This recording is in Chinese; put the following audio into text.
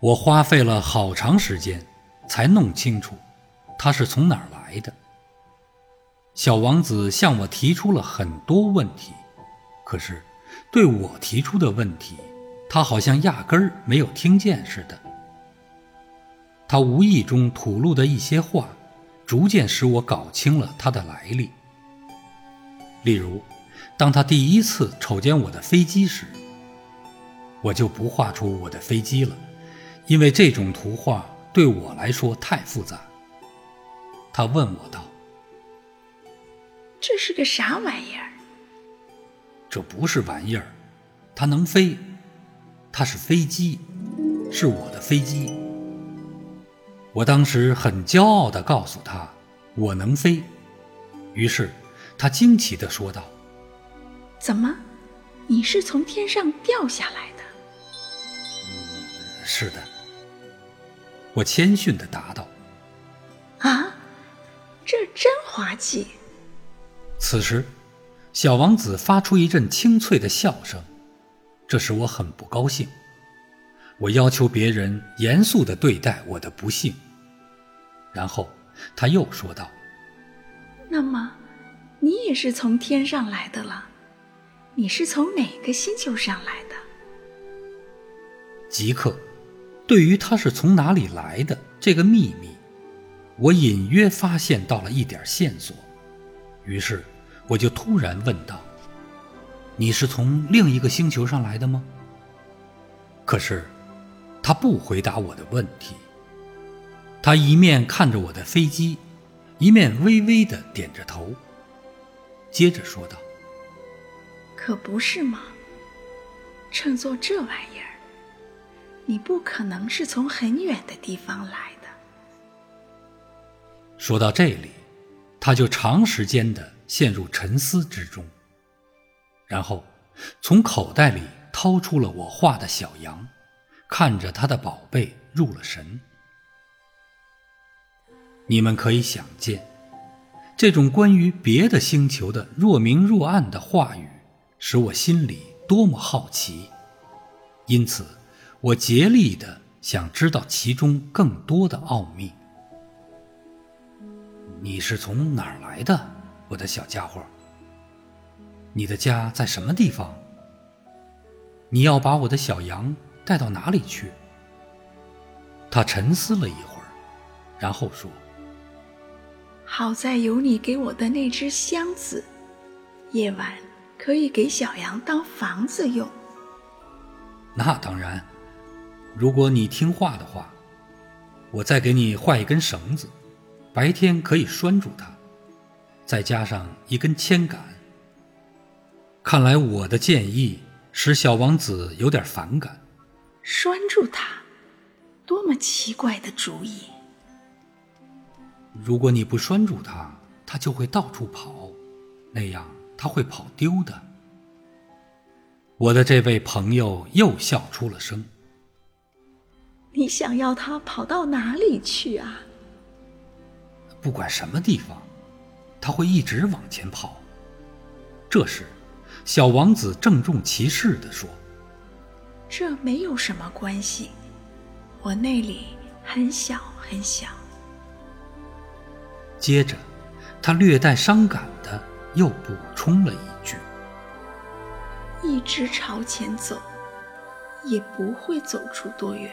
我花费了好长时间才弄清楚它是从哪儿来的。小王子向我提出了很多问题，可是对我提出的问题，他好像压根儿没有听见似的。他无意中吐露的一些话，逐渐使我搞清了他的来历。例如，当他第一次瞅见我的飞机时，我就不画出我的飞机了，因为这种图画对我来说太复杂。他问我道：“这是个啥玩意儿？”“这不是玩意儿，它能飞，它是飞机，是我的飞机。”我当时很骄傲地告诉他：“我能飞。”于是他惊奇地说道：“怎么，你是从天上掉下来的？”“嗯是的。”我谦逊的答道。“啊，这真滑稽！”此时，小王子发出一阵清脆的笑声，这使我很不高兴。我要求别人严肃的对待我的不幸。然后他又说道：“那么，你也是从天上来的了？你是从哪个星球上来的？”即刻，对于他是从哪里来的这个秘密，我隐约发现到了一点线索。于是，我就突然问道：“你是从另一个星球上来的吗？”可是，他不回答我的问题。他一面看着我的飞机，一面微微的点着头，接着说道：“可不是嘛，乘坐这玩意儿，你不可能是从很远的地方来的。”说到这里，他就长时间的陷入沉思之中，然后从口袋里掏出了我画的小羊，看着他的宝贝入了神。你们可以想见，这种关于别的星球的若明若暗的话语，使我心里多么好奇。因此，我竭力的想知道其中更多的奥秘。你是从哪儿来的，我的小家伙？你的家在什么地方？你要把我的小羊带到哪里去？他沉思了一会儿，然后说。好在有你给我的那只箱子，夜晚可以给小羊当房子用。那当然，如果你听话的话，我再给你画一根绳子，白天可以拴住它，再加上一根铅杆。看来我的建议使小王子有点反感。拴住它，多么奇怪的主意！如果你不拴住它，它就会到处跑，那样它会跑丢的。我的这位朋友又笑出了声。你想要他跑到哪里去啊？不管什么地方，他会一直往前跑。这时，小王子郑重其事地说：“这没有什么关系，我那里很小很小。”接着，他略带伤感的又补充了一句：“一直朝前走，也不会走出多远。”